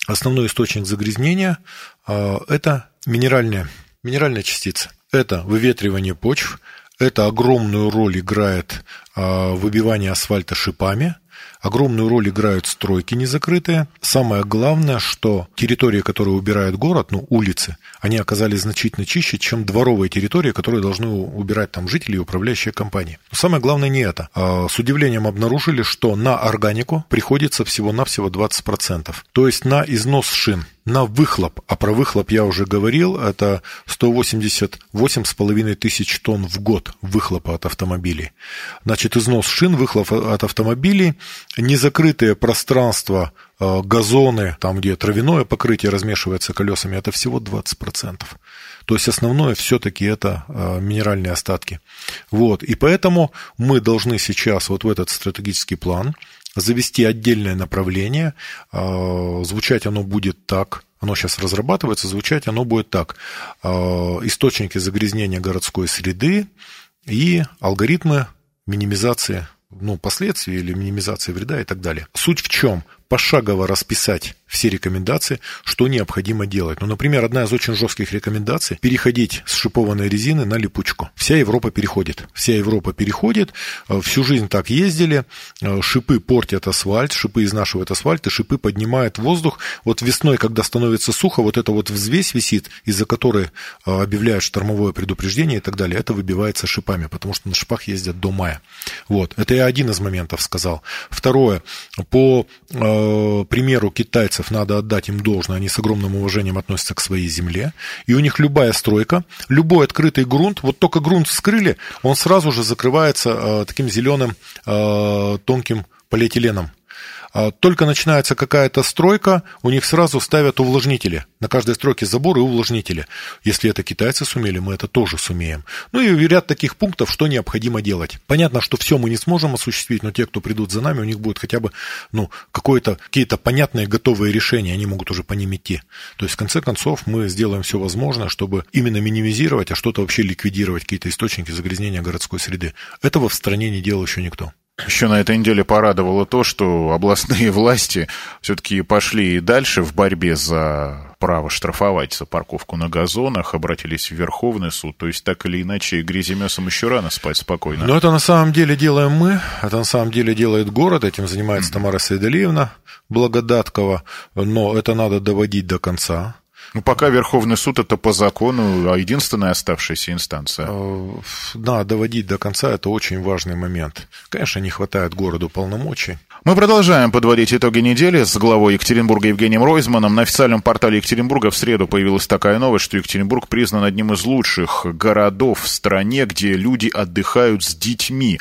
Speaker 11: основной источник загрязнения а, – это минеральные, минеральные частицы. Это выветривание почв, это огромную роль играет выбивание асфальта шипами – Огромную роль играют стройки незакрытые. Самое главное, что территории, которые убирает город, ну, улицы, они оказались значительно чище, чем дворовые территории, которые должны убирать там жители и управляющие компании. Но самое главное не это. А, с удивлением обнаружили, что на органику приходится всего-навсего 20%. То есть на износ шин на выхлоп, а про выхлоп я уже говорил, это 188,5 тысяч тонн в год выхлопа от автомобилей. Значит, износ шин, выхлоп от автомобилей, незакрытые пространства, э, газоны, там, где травяное покрытие размешивается колесами, это всего 20%. То есть основное все-таки это э, минеральные остатки. Вот. И поэтому мы должны сейчас вот в этот стратегический план завести отдельное направление. А, звучать оно будет так, оно сейчас разрабатывается, звучать оно будет так. А, источники загрязнения городской среды и алгоритмы минимизации ну, последствий или минимизации вреда и так далее. Суть в чем? Пошагово расписать все рекомендации, что необходимо делать. Ну, например, одна из очень жестких рекомендаций – переходить с шипованной резины на липучку. Вся Европа переходит. Вся Европа переходит, э, всю жизнь так ездили, э, шипы портят асфальт, шипы изнашивают асфальт, и шипы поднимают воздух. Вот весной, когда становится сухо, вот эта вот взвесь висит, из-за которой э, объявляют штормовое предупреждение и так далее, это выбивается шипами, потому что на шипах ездят до мая. Вот, это я один из моментов сказал. Второе, по примеру китайцев, китайцев надо отдать им должное, они с огромным уважением относятся к своей земле, и у них любая стройка, любой открытый грунт, вот только грунт вскрыли, он сразу же закрывается э, таким зеленым э, тонким полиэтиленом. А только начинается какая-то стройка, у них сразу ставят увлажнители. На каждой стройке забор и увлажнители. Если это китайцы сумели, мы это тоже сумеем. Ну и ряд таких пунктов, что необходимо делать. Понятно, что все мы не сможем осуществить, но те, кто придут за нами, у них будет хотя бы ну, какие-то понятные готовые решения, они могут уже по ним идти. То есть, в конце концов, мы сделаем все возможное, чтобы именно минимизировать, а что-то вообще ликвидировать, какие-то источники загрязнения городской среды. Этого в стране не делал еще никто.
Speaker 1: Еще на этой неделе порадовало то, что областные (laughs) власти все-таки пошли и дальше в борьбе за право штрафовать за парковку на газонах, обратились в Верховный суд. То есть так или иначе гряземесом еще рано спать спокойно.
Speaker 11: Но это на самом деле делаем мы, это на самом деле делает город, этим занимается Тамара Сайдалиевна Благодаткова, но это надо доводить до конца.
Speaker 1: Ну, пока Верховный суд это по закону, а единственная оставшаяся инстанция.
Speaker 11: Э, да, доводить до конца это очень важный момент. Конечно, не хватает городу полномочий.
Speaker 1: Мы продолжаем подводить итоги недели с главой Екатеринбурга Евгением Ройзманом. На официальном портале Екатеринбурга в среду появилась такая новость, что Екатеринбург признан одним из лучших городов в стране, где люди отдыхают с детьми.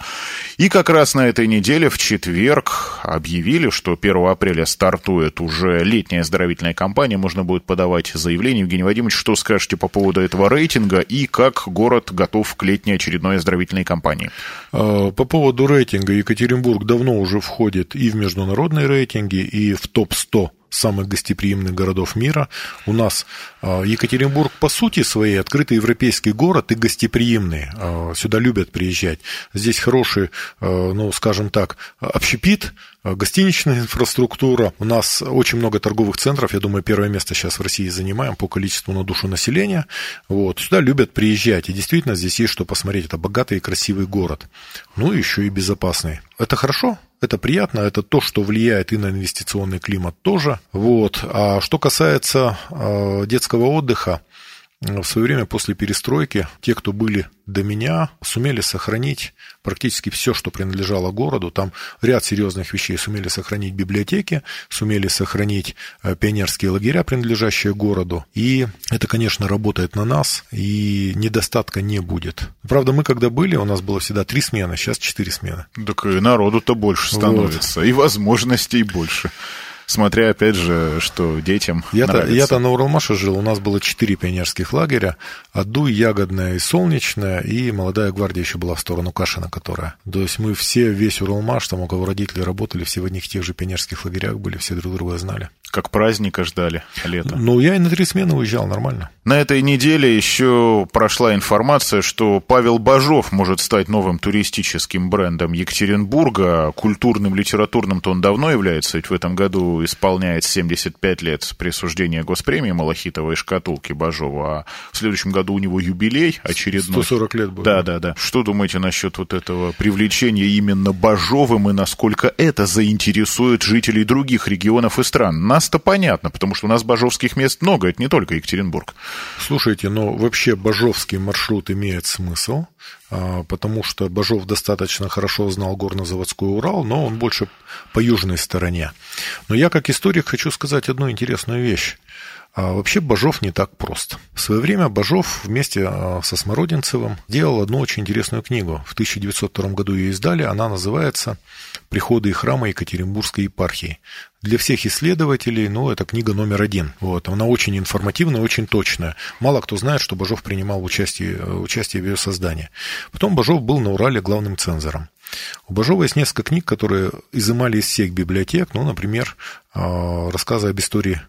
Speaker 1: И как раз на этой неделе, в четверг, объявили, что 1 апреля стартует уже летняя оздоровительная кампания. Можно будет подавать заявление. Евгений Вадимович, что скажете по поводу этого рейтинга и как город готов к летней очередной оздоровительной кампании?
Speaker 11: По поводу рейтинга Екатеринбург давно уже входит и в международные рейтинги, и в топ-100 самых гостеприимных городов мира. У нас а, Екатеринбург, по сути своей, открытый европейский город и гостеприимный. А, сюда любят приезжать. Здесь хороший, а, ну, скажем так, общепит, гостиничная инфраструктура. У нас очень много торговых центров. Я думаю, первое место сейчас в России занимаем по количеству на душу населения. Вот. Сюда любят приезжать. И действительно, здесь есть что посмотреть. Это богатый и красивый город. Ну, еще и безопасный. Это хорошо? Это приятно, это то, что влияет и на инвестиционный климат тоже. Вот. А что касается э, детского отдыха, в свое время после перестройки те, кто были до меня, сумели сохранить практически все, что принадлежало городу. Там ряд серьезных вещей сумели сохранить библиотеки, сумели сохранить э, пионерские лагеря, принадлежащие городу. И это, конечно, работает на нас, и недостатка не будет. Правда, мы когда были, у нас было всегда три смены, сейчас четыре смены.
Speaker 1: Так и народу-то больше становится, вот. и возможностей больше. Смотря, опять же, что детям
Speaker 11: я-то, я-то на Уралмаше жил, у нас было четыре пионерских лагеря, Аду, Ягодная и Солнечная, и молодая гвардия еще была в сторону Кашина, которая. То есть мы все, весь Уралмаш, там у кого родители работали, все в одних тех же пионерских лагерях были, все друг друга знали.
Speaker 1: Как праздника ждали лето.
Speaker 11: Ну, я и на три смены уезжал нормально.
Speaker 1: На этой неделе еще прошла информация, что Павел Бажов может стать новым туристическим брендом Екатеринбурга. Культурным, литературным-то он давно является, ведь в этом году исполняет 75 лет присуждения госпремии Малахитовой шкатулки Бажова, а в следующем году у него юбилей очередной.
Speaker 11: 140 лет будет.
Speaker 1: Да, да, да. Что думаете насчет вот этого привлечения именно Бажовым и насколько это заинтересует жителей других регионов и стран? Нас нас-то понятно, потому что у нас бажовских мест много, это не только Екатеринбург.
Speaker 11: Слушайте, но вообще бажовский маршрут имеет смысл, а, потому что Бажов достаточно хорошо знал горно-заводской Урал, но он больше по южной стороне. Но я как историк хочу сказать одну интересную вещь. А вообще Бажов не так прост. В свое время Бажов вместе а, со Смородинцевым делал одну очень интересную книгу. В 1902 году ее издали. Она называется «Приходы и храмы Екатеринбургской епархии». Для всех исследователей, ну, это книга номер один. Вот. Она очень информативная, очень точная. Мало кто знает, что Бажов принимал участие, участие в ее создании. Потом Бажов был на Урале главным цензором. У Бажова есть несколько книг, которые изымали из всех библиотек, ну, например, а, рассказы об истории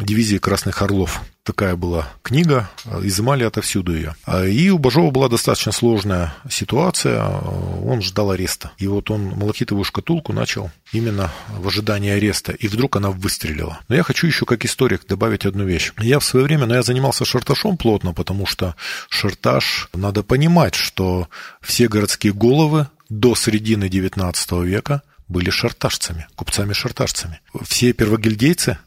Speaker 11: дивизии Красных Орлов. Такая была книга, изымали отовсюду ее. А, и у Бажова была достаточно сложная ситуация, он ждал ареста. И вот он малахитовую шкатулку начал именно в ожидании ареста, и вдруг она выстрелила. Но я хочу еще как историк добавить одну вещь. Я в свое время, но я занимался шарташом плотно, потому что шарташ, надо понимать, что все городские головы до середины XIX века были шарташцами, купцами-шарташцами. Все первогильдейцы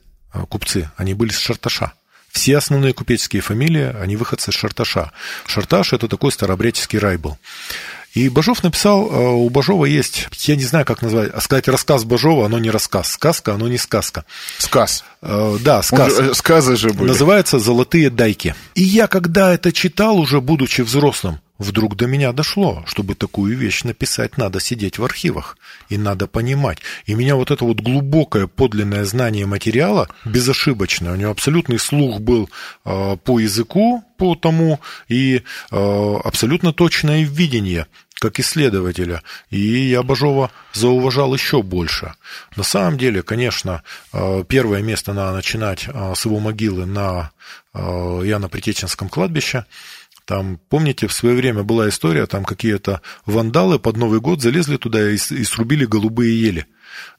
Speaker 11: купцы, они были с Шарташа. Все основные купеческие фамилии, они выходцы с Шарташа. Шарташ – это такой старообрядческий рай был. И Бажов написал, э, у Бажова есть, я не знаю, как назвать, а сказать рассказ Бажова, оно не рассказ. Сказка, оно не сказка.
Speaker 1: Сказ.
Speaker 11: Э, да, сказ.
Speaker 1: Же, сказы же были.
Speaker 11: Называется «Золотые дайки». И я, когда это читал, уже будучи взрослым, Вдруг до меня дошло, чтобы такую вещь написать, надо сидеть в архивах, и надо понимать. И меня вот это вот глубокое подлинное знание материала, безошибочное, у него абсолютный слух был э, по языку, по тому, и э, абсолютно точное видение как исследователя. И я Бажова зауважал еще больше. На самом деле, конечно, э, первое место надо начинать э, с его могилы на э, Яно-Притеченском кладбище. Там, помните, в свое время была история, там какие-то вандалы под Новый год залезли туда и, и срубили голубые ели.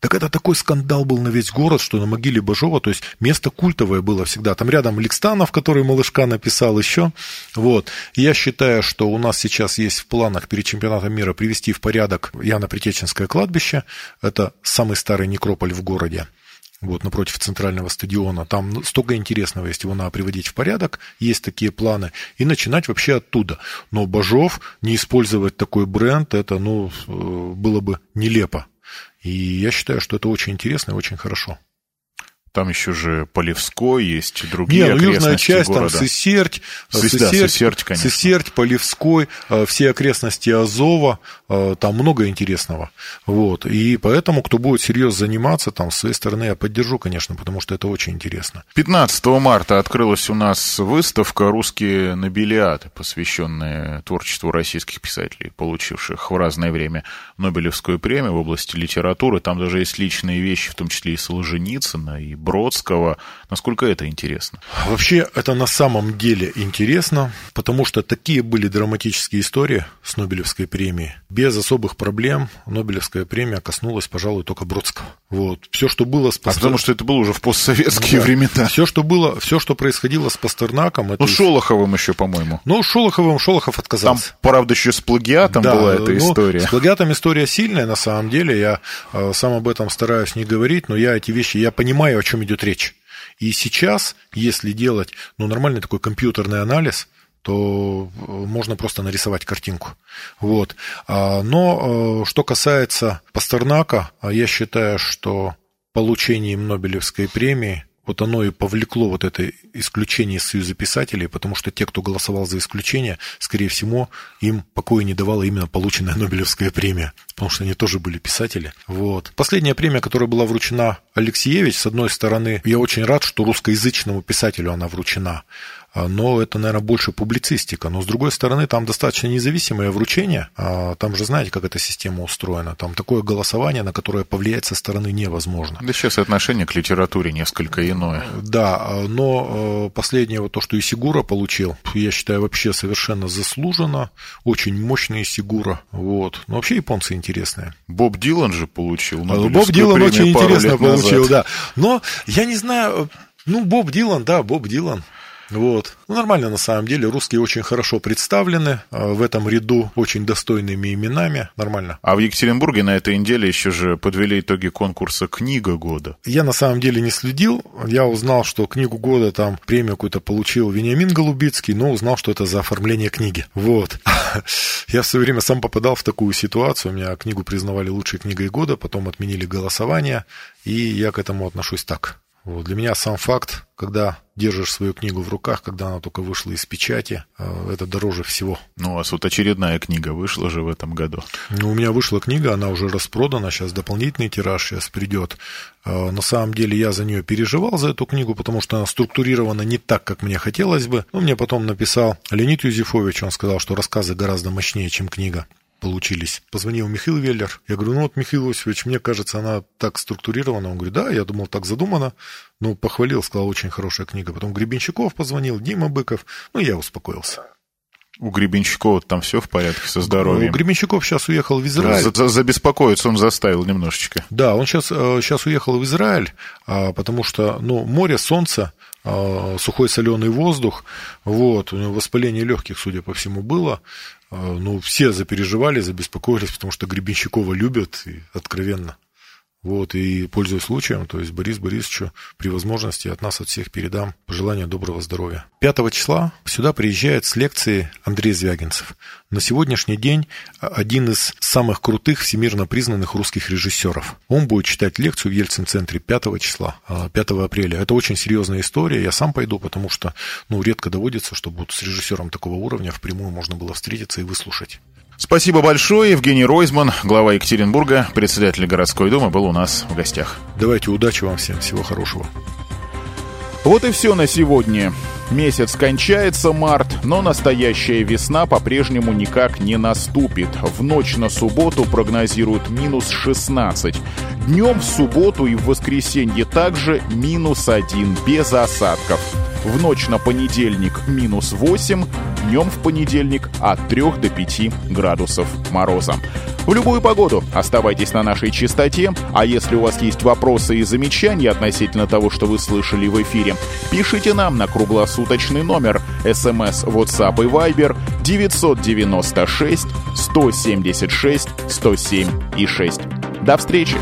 Speaker 11: Так это такой скандал был на весь город, что на могиле Бажова, то есть место культовое было всегда. Там рядом Лекстанов, который малышка написал еще. Вот. я считаю, что у нас сейчас есть в планах перед чемпионатом мира привести в порядок Яно-Притеченское кладбище. Это самый старый некрополь в городе вот напротив центрального стадиона. Там столько интересного есть, его надо приводить в порядок, есть такие планы, и начинать вообще оттуда. Но Бажов не использовать такой бренд, это ну, э, было бы нелепо. И я считаю, что это очень интересно и очень хорошо.
Speaker 1: Там еще же Полевской есть, другие
Speaker 11: Не,
Speaker 1: ну,
Speaker 11: южная часть,
Speaker 1: города.
Speaker 11: там Сысерть,
Speaker 1: Сыс,
Speaker 11: Сысерть,
Speaker 1: да, Сысерть, конечно.
Speaker 11: Сысерть, Полевской, э, все окрестности Азова, э, там много интересного. Вот. И поэтому, кто будет серьезно заниматься, там, с своей стороны я поддержу, конечно, потому что это очень интересно.
Speaker 1: 15 марта открылась у нас выставка «Русские нобелиаты», посвященная творчеству российских писателей, получивших в разное время Нобелевскую премию в области литературы. Там даже есть личные вещи, в том числе и Солженицына, и Бродского. Насколько это интересно?
Speaker 11: Вообще, это на самом деле интересно, потому что такие были драматические истории с Нобелевской премией. Без особых проблем Нобелевская премия коснулась, пожалуй, только Бродского. Вот. Все, что было с
Speaker 1: Пастернаком... А потому что это было уже в постсоветские да. времена.
Speaker 11: Все, что было, все, что происходило с Пастернаком... Это...
Speaker 1: Ну, Шолоховым еще, по-моему.
Speaker 11: Ну, Шолоховым Шолохов отказался.
Speaker 1: Там, правда, еще с плагиатом да, была эта ну, история.
Speaker 11: С плагиатом история сильная, на самом деле. Я э, сам об этом стараюсь не говорить, но я эти вещи, я понимаю, о чем идет речь. И сейчас, если делать ну, нормальный такой компьютерный анализ, то э, можно просто нарисовать картинку. Вот. А, но э, что касается Пастернака, я считаю, что получением Нобелевской премии вот оно и повлекло вот это исключение из Союза писателей, потому что те, кто голосовал за исключение, скорее всего, им покоя не давала именно полученная Нобелевская премия, потому что они тоже были писатели. Вот. Последняя премия, которая была вручена Алексеевич, с одной стороны, я очень рад, что русскоязычному писателю она вручена. А, но это, наверное, больше публицистика. Но, с другой стороны, там достаточно независимое вручение. А, там же знаете, как эта система устроена. Там такое голосование, на которое повлиять со стороны невозможно.
Speaker 1: Да сейчас отношение к литературе несколько иное.
Speaker 11: Да, а, но последнее вот то, что Исигура получил, я считаю, вообще совершенно заслуженно. Очень мощная Исигура. Вот. Но вообще японцы интересные.
Speaker 1: Боб Дилан же получил.
Speaker 11: Боб Дилан очень интересно получил, назад. да. Но я не знаю, ну, Боб Дилан, да, Боб Дилан. Вот. Ну, нормально на самом деле. Русские очень хорошо представлены а, в этом ряду очень достойными именами. Нормально.
Speaker 1: А в Екатеринбурге на этой неделе еще же подвели итоги конкурса «Книга года».
Speaker 11: Я на самом деле не следил. Я узнал, что книгу года там премию какую-то получил Вениамин Голубицкий, но узнал, что это за оформление книги. Вот. (laughs) Я в свое время сам попадал в такую ситуацию. У меня книгу признавали лучшей книгой года, потом отменили голосование, и я к этому отношусь так. Вот. Для меня сам факт, когда держишь свою книгу в руках, когда она только вышла из печати, э, это дороже всего.
Speaker 1: Ну, у вас вот очередная книга вышла же в этом году.
Speaker 11: Ну, у меня вышла книга, она уже распродана, сейчас дополнительный тираж сейчас придет. Э, на самом деле я за нее переживал, за эту книгу, потому что она структурирована не так, как мне хотелось бы. Ну, мне потом написал Леонид Юзефович, он сказал, что рассказы гораздо мощнее, чем книга получились. Позвонил Михаил Веллер. Я говорю, ну вот, Михаил Иосифович, мне кажется, она так структурирована. Он говорит, да, я думал, так задумано. Ну, похвалил, сказал, очень хорошая книга. Потом Гребенщиков позвонил, Дима Быков. Ну, я успокоился.
Speaker 1: У Гребенщикова там все в порядке со здоровьем.
Speaker 11: У Гребенщиков сейчас уехал в Израиль.
Speaker 1: За, за, забеспокоиться он заставил немножечко.
Speaker 11: Да, он сейчас, сейчас э, уехал в Израиль, а, потому что ну, море, солнце, а, сухой соленый воздух, вот, у него воспаление легких, судя по всему, было. А, ну, все запереживали, забеспокоились, потому что Гребенщикова любят, и откровенно. Вот, и пользуясь случаем, то есть Борис Борисовичу при возможности от нас, от всех передам пожелание доброго здоровья. 5 числа сюда приезжает с лекции Андрей Звягинцев. На сегодняшний день один из самых крутых всемирно признанных русских режиссеров. Он будет читать лекцию в Ельцин-центре 5 числа, 5 а, апреля. Это очень серьезная история. Я сам пойду, потому что ну, редко доводится, чтобы вот с режиссером такого уровня впрямую можно было встретиться и выслушать.
Speaker 1: Спасибо большое. Евгений Ройзман, глава Екатеринбурга, председатель городской думы, был у нас в гостях.
Speaker 11: Давайте удачи вам всем. Всего хорошего.
Speaker 1: Вот и все на сегодня. Месяц кончается март, но настоящая весна по-прежнему никак не наступит. В ночь на субботу прогнозируют минус 16. Днем в субботу и в воскресенье также минус 1, без осадков. В ночь на понедельник минус 8, днем в понедельник от 3 до 5 градусов мороза. В любую погоду оставайтесь на нашей частоте, а если у вас есть вопросы и замечания относительно того, что вы слышали в эфире, пишите нам на круглосуточный номер смс WhatsApp и Viber 996 176 107 и 6. До встречи!